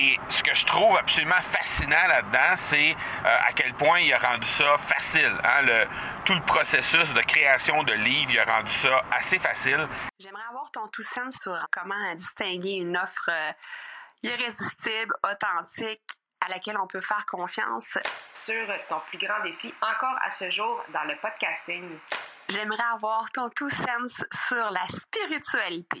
Et ce que je trouve absolument fascinant là-dedans, c'est euh, à quel point il a rendu ça facile. Hein? Tout le processus de création de livres, il a rendu ça assez facile. J'aimerais avoir ton tout sens sur comment distinguer une offre euh, irrésistible, authentique, à laquelle on peut faire confiance. Sur ton plus grand défi encore à ce jour dans le podcasting. J'aimerais avoir ton tout sens sur la spiritualité.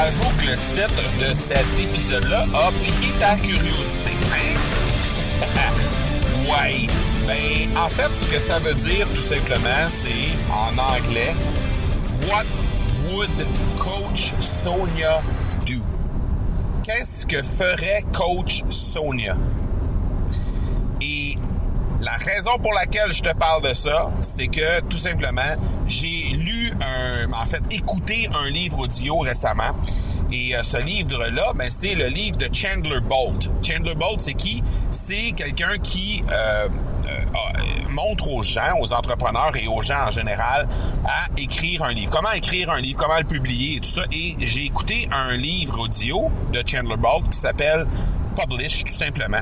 Avoue que le titre de cet épisode-là a piqué ta curiosité. ouais. Ben, en fait, ce que ça veut dire, tout simplement, c'est, en anglais, What would Coach Sonia do? Qu'est-ce que ferait Coach Sonia? Et la raison pour laquelle je te parle de ça, c'est que tout simplement, j'ai lu un, en fait, écouté un livre audio récemment. Et euh, ce livre-là, ben, c'est le livre de Chandler Bolt. Chandler Bolt, c'est qui? C'est quelqu'un qui euh, euh, montre aux gens, aux entrepreneurs et aux gens en général à écrire un livre. Comment écrire un livre, comment le publier? Et tout ça. Et j'ai écouté un livre audio de Chandler Bolt qui s'appelle publish, tout simplement.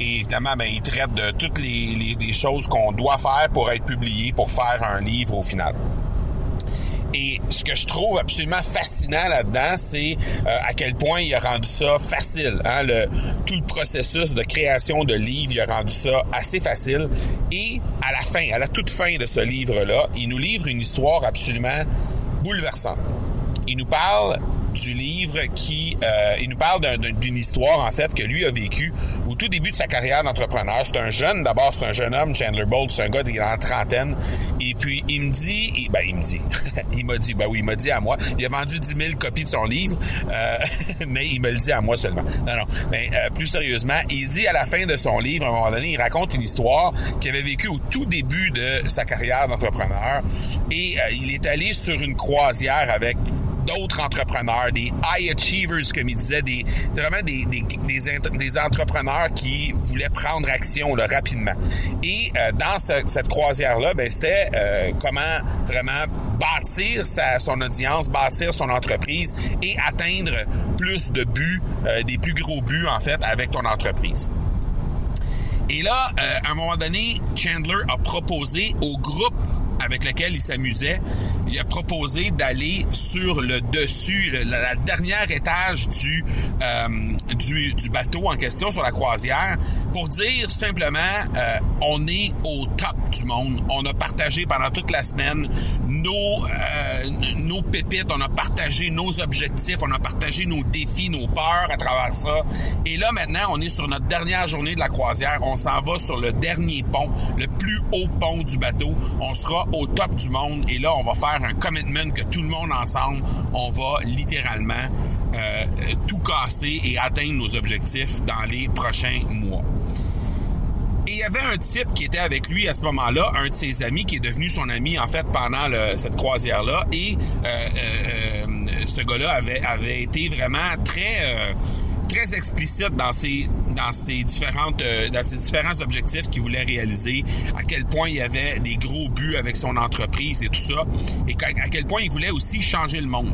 Et évidemment, ben, il traite de toutes les, choses qu'on doit faire pour être publié, pour faire un livre au final. Et ce que je trouve absolument fascinant là-dedans, c'est euh, à quel point il a rendu ça facile. Hein? Le, tout le processus de création de livres, il a rendu ça assez facile. Et à la fin, à la toute fin de ce livre-là, il nous livre une histoire absolument bouleversante. Il nous parle du livre qui euh, il nous parle d'une histoire en fait que lui a vécu au tout début de sa carrière d'entrepreneur. C'est un jeune, d'abord c'est un jeune homme, Chandler Bolt, c'est un gars qui est en trentaine. Et puis il me dit, ben il me dit, il m'a dit, ben oui, il m'a dit à moi, il a vendu 10 000 copies de son livre, euh, mais il me le dit à moi seulement. Non, non, mais euh, plus sérieusement, il dit à la fin de son livre, à un moment donné, il raconte une histoire qu'il avait vécue au tout début de sa carrière d'entrepreneur. Et il est allé sur une croisière avec d'autres entrepreneurs, des high achievers, comme il disait, des, vraiment des, des, des, entrepreneurs qui voulaient prendre action rapidement. Et euh, dans cette croisière-là, ben, c'était euh, comment vraiment bâtir sa, son audience, bâtir son entreprise et atteindre plus de buts, euh, des plus gros buts en fait, avec ton entreprise. Et là, à un moment donné, Chandler a proposé au groupe avec lequel il s'amusait, proposé d'aller sur le dessus, la, dernière étage du, euh, du, du bateau en question sur la croisière pour dire simplement euh, on est au top du monde. On a partagé pendant toute la semaine nos euh, nos pépites, on a partagé nos objectifs, on a partagé nos défis, nos peurs à travers ça. Et là maintenant, on est sur notre dernière journée de la croisière. On s'en va sur le dernier pont, le plus haut pont du bateau. On sera au top du monde et là, on va faire un commitment que tout le monde ensemble, on va littéralement euh, tout casser et atteindre nos objectifs dans les prochains mois. Et il y avait un type qui était avec lui à ce moment-là, un de ses amis qui est devenu son ami en fait pendant cette croisière-là. Et euh, euh, ce gars-là avait été vraiment très très explicite dans ses dans ses différentes dans ses différents objectifs qu'il voulait réaliser, à quel point il y avait des gros buts avec son entreprise et tout ça, et à quel point il voulait aussi changer le monde.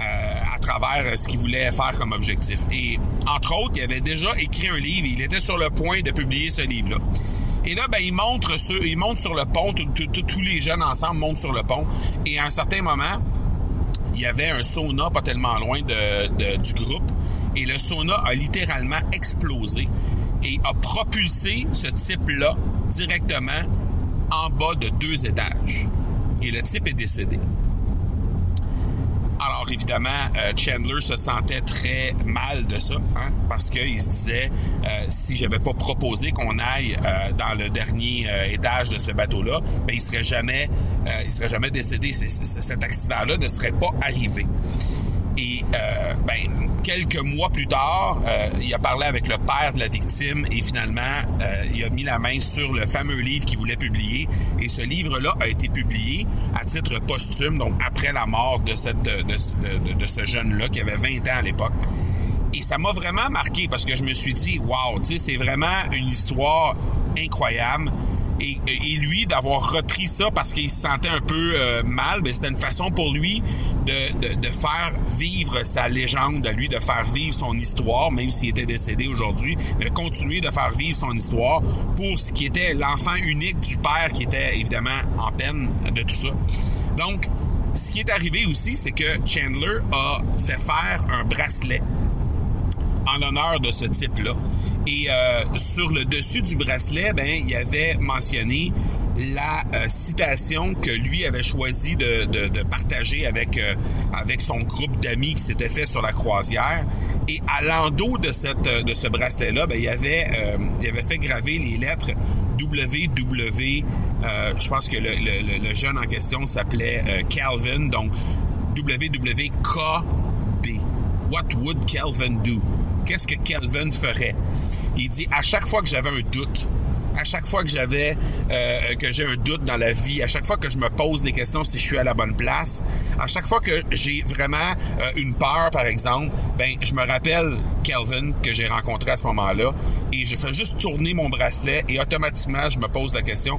Euh, à travers ce qu'il voulait faire comme objectif. Et entre autres, il avait déjà écrit un livre, il était sur le point de publier ce livre-là. Et là, ben, il montre sur, il monte sur le pont, tous les jeunes ensemble montent sur le pont, et à un certain moment, il y avait un sauna pas tellement loin de, du groupe, et le sauna a littéralement explosé et a propulsé ce type-là directement en bas de deux étages. Et le type est décédé. Alors évidemment, euh, Chandler se sentait très mal de ça, hein, parce qu'il se disait euh, si j'avais pas proposé qu'on aille euh, dans le dernier étage de ce bateau-là, ben il serait jamais, serait jamais décédé. cet accident-là ne serait pas arrivé. Et euh, ben, quelques mois plus tard, euh, il a parlé avec le père de la victime et finalement, euh, il a mis la main sur le fameux livre qu'il voulait publier. Et ce livre-là a été publié à titre posthume, donc après la mort de, cette, de, de, de, ce jeune-là qui avait 20 ans à l'époque. Et ça m'a vraiment marqué parce que je me suis dit, wow, c'est vraiment une histoire incroyable. Et, et lui, d'avoir repris ça parce qu'il se sentait un peu euh, mal, ben, c'était une façon pour lui de, faire vivre sa légende, à lui, de faire vivre son histoire, même s'il était décédé aujourd'hui, de continuer de faire vivre son histoire pour ce qui était l'enfant unique du père qui était évidemment en peine de tout ça. Donc, ce qui est arrivé aussi, c'est que Chandler a fait faire un bracelet en honneur de ce type-là. Et euh, sur le dessus du bracelet, ben, il y avait mentionné la euh, citation que lui avait choisi de, partager avec euh, avec son groupe d'amis qui s'était fait sur la croisière. Et à l'endos de de ce bracelet-là, ben, il avait euh, fait graver les lettres WW. je pense que le jeune en question s'appelait Calvin, donc WWKD. What would Calvin do? Qu'est-ce que Calvin ferait? Il dit à chaque fois que j'avais un doute, à chaque fois que j'avais euh, que j'ai un doute dans la vie, à chaque fois que je me pose des questions si je suis à la bonne place, à chaque fois que j'ai vraiment euh, une peur par exemple, ben je me rappelle Kelvin que j'ai rencontré à ce moment-là et je fais juste tourner mon bracelet et automatiquement je me pose la question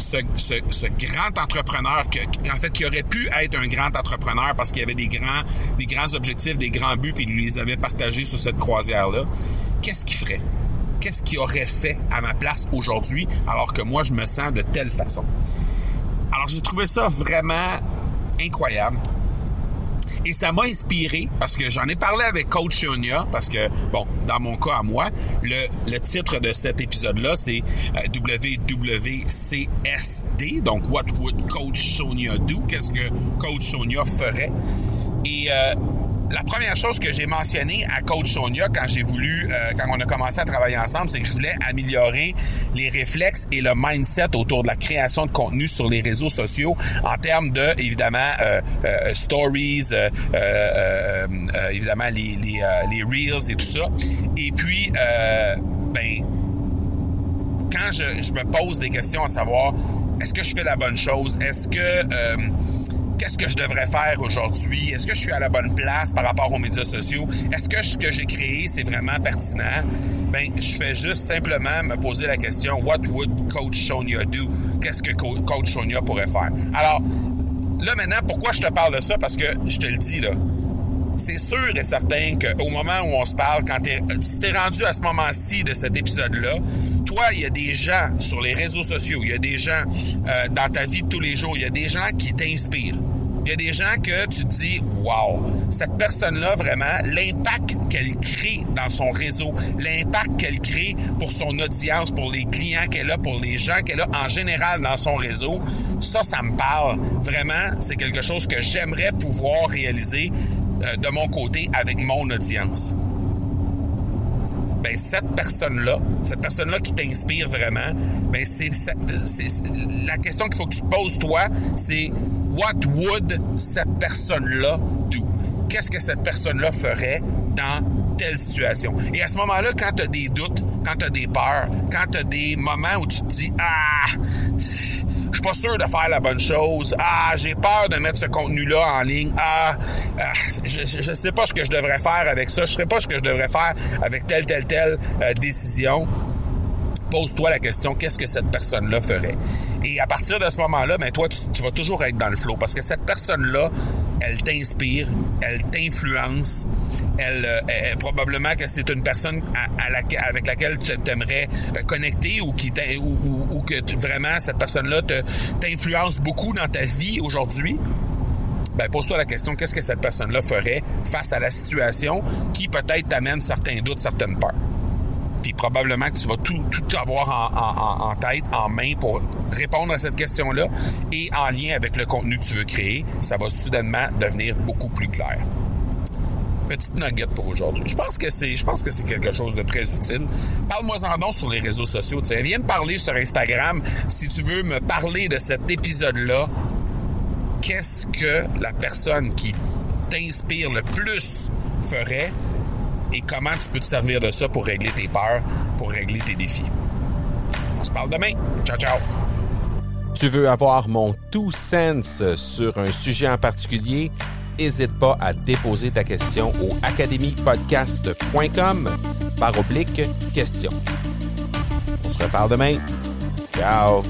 ce, grand entrepreneur en fait, qui aurait pu être un grand entrepreneur parce qu'il avait des grands, des grands objectifs, des grands buts, puis il les avait partagés sur cette croisière-là, qu'est-ce qu'il ferait? Qu'est-ce qu'il aurait fait à ma place aujourd'hui alors que moi, je me sens de telle façon? Alors, j'ai trouvé ça vraiment incroyable. Et ça m'a inspiré parce que j'en ai parlé avec Coach Sonia parce que, bon, dans mon cas à moi, le, le titre de cet épisode-là, c'est euh, WWCSD, donc What Would Coach Sonia Do? Qu'est-ce que Coach Sonia ferait? Et euh, la première chose que j'ai mentionnée à Coach Sonia quand j'ai voulu, euh, quand on a commencé à travailler ensemble, c'est que je voulais améliorer les réflexes et le mindset autour de la création de contenu sur les réseaux sociaux en termes de, évidemment, euh, euh, stories, euh, euh, évidemment, les, les, les, reels et tout ça. Et puis, ben, quand je, je, me pose des questions à savoir, est-ce que je fais la bonne chose? Est-ce que qu'est-ce que je devrais faire aujourd'hui? Est-ce que je suis à la bonne place par rapport aux médias sociaux? Est-ce que ce que j'ai créé, c'est vraiment pertinent? Ben, je fais juste simplement me poser la question, what would Coach Sonia do? Qu'est-ce que Coach Sonia pourrait faire? Alors, là maintenant, pourquoi je te parle de ça? Parce que je te le dis, là, c'est sûr et certain qu'au moment où on se parle, quand t'es, si t'es rendu à ce moment-ci de cet épisode-là, il y a des gens sur les réseaux sociaux, il y a des gens euh, dans ta vie de tous les jours, il y a des gens qui t'inspirent. Il y a des gens que tu te dis, wow, cette personne-là, vraiment, l'impact qu'elle crée dans son réseau, l'impact qu'elle crée pour son audience, pour les clients qu'elle a, pour les gens qu'elle a en général dans son réseau, ça, ça me parle. Vraiment, c'est quelque chose que j'aimerais pouvoir réaliser euh, de mon côté avec mon audience. Ben, cette personne-là, cette personne-là qui t'inspire vraiment, ben, c'est, la question qu'il faut que tu te poses, toi, c'est what would cette personne-là do? Qu'est-ce que cette personne-là ferait dans telle situation? Et à ce moment-là, quand tu as des doutes, quand tu as des peurs, quand tu as des moments où tu te dis Ah, je suis pas sûr de faire la bonne chose. Ah, j'ai peur de mettre ce contenu-là en ligne. Ah, ah je, je sais pas ce que je devrais faire avec ça. Je sais pas ce que je devrais faire avec telle, telle, telle euh, décision pose-toi la question, qu'est-ce que cette personne-là ferait? Et à partir de ce moment-là, ben toi, tu, vas toujours être dans le flow parce que cette personne-là, elle t'inspire, elle t'influence, elle, euh, elle, probablement que c'est une personne avec laquelle tu aimerais connecter ou qui ou, que vraiment cette personne-là t'influence beaucoup dans ta vie aujourd'hui? Ben, pose-toi la question, qu'est-ce que cette personne-là ferait face à la situation qui peut-être t'amène certains doutes, certaines peurs? Puis probablement que tu vas tout, avoir en, tête, en main pour répondre à cette question-là et en lien avec le contenu que tu veux créer, ça va soudainement devenir beaucoup plus clair. Petite nugget pour aujourd'hui. Je pense que c'est, je pense que c'est quelque chose de très utile. Parle-moi-en donc sur les réseaux sociaux. Viens me parler sur Instagram si tu veux me parler de cet épisode-là. Qu'est-ce que la personne qui t'inspire le plus ferait et comment tu peux te servir de ça pour régler tes peurs, pour régler tes défis? On se parle demain. Ciao, ciao. Tu veux avoir mon tout sens sur un sujet en particulier? N'hésite pas à déposer ta question au academypodcast.com par oblique question. On se reparle demain. Ciao!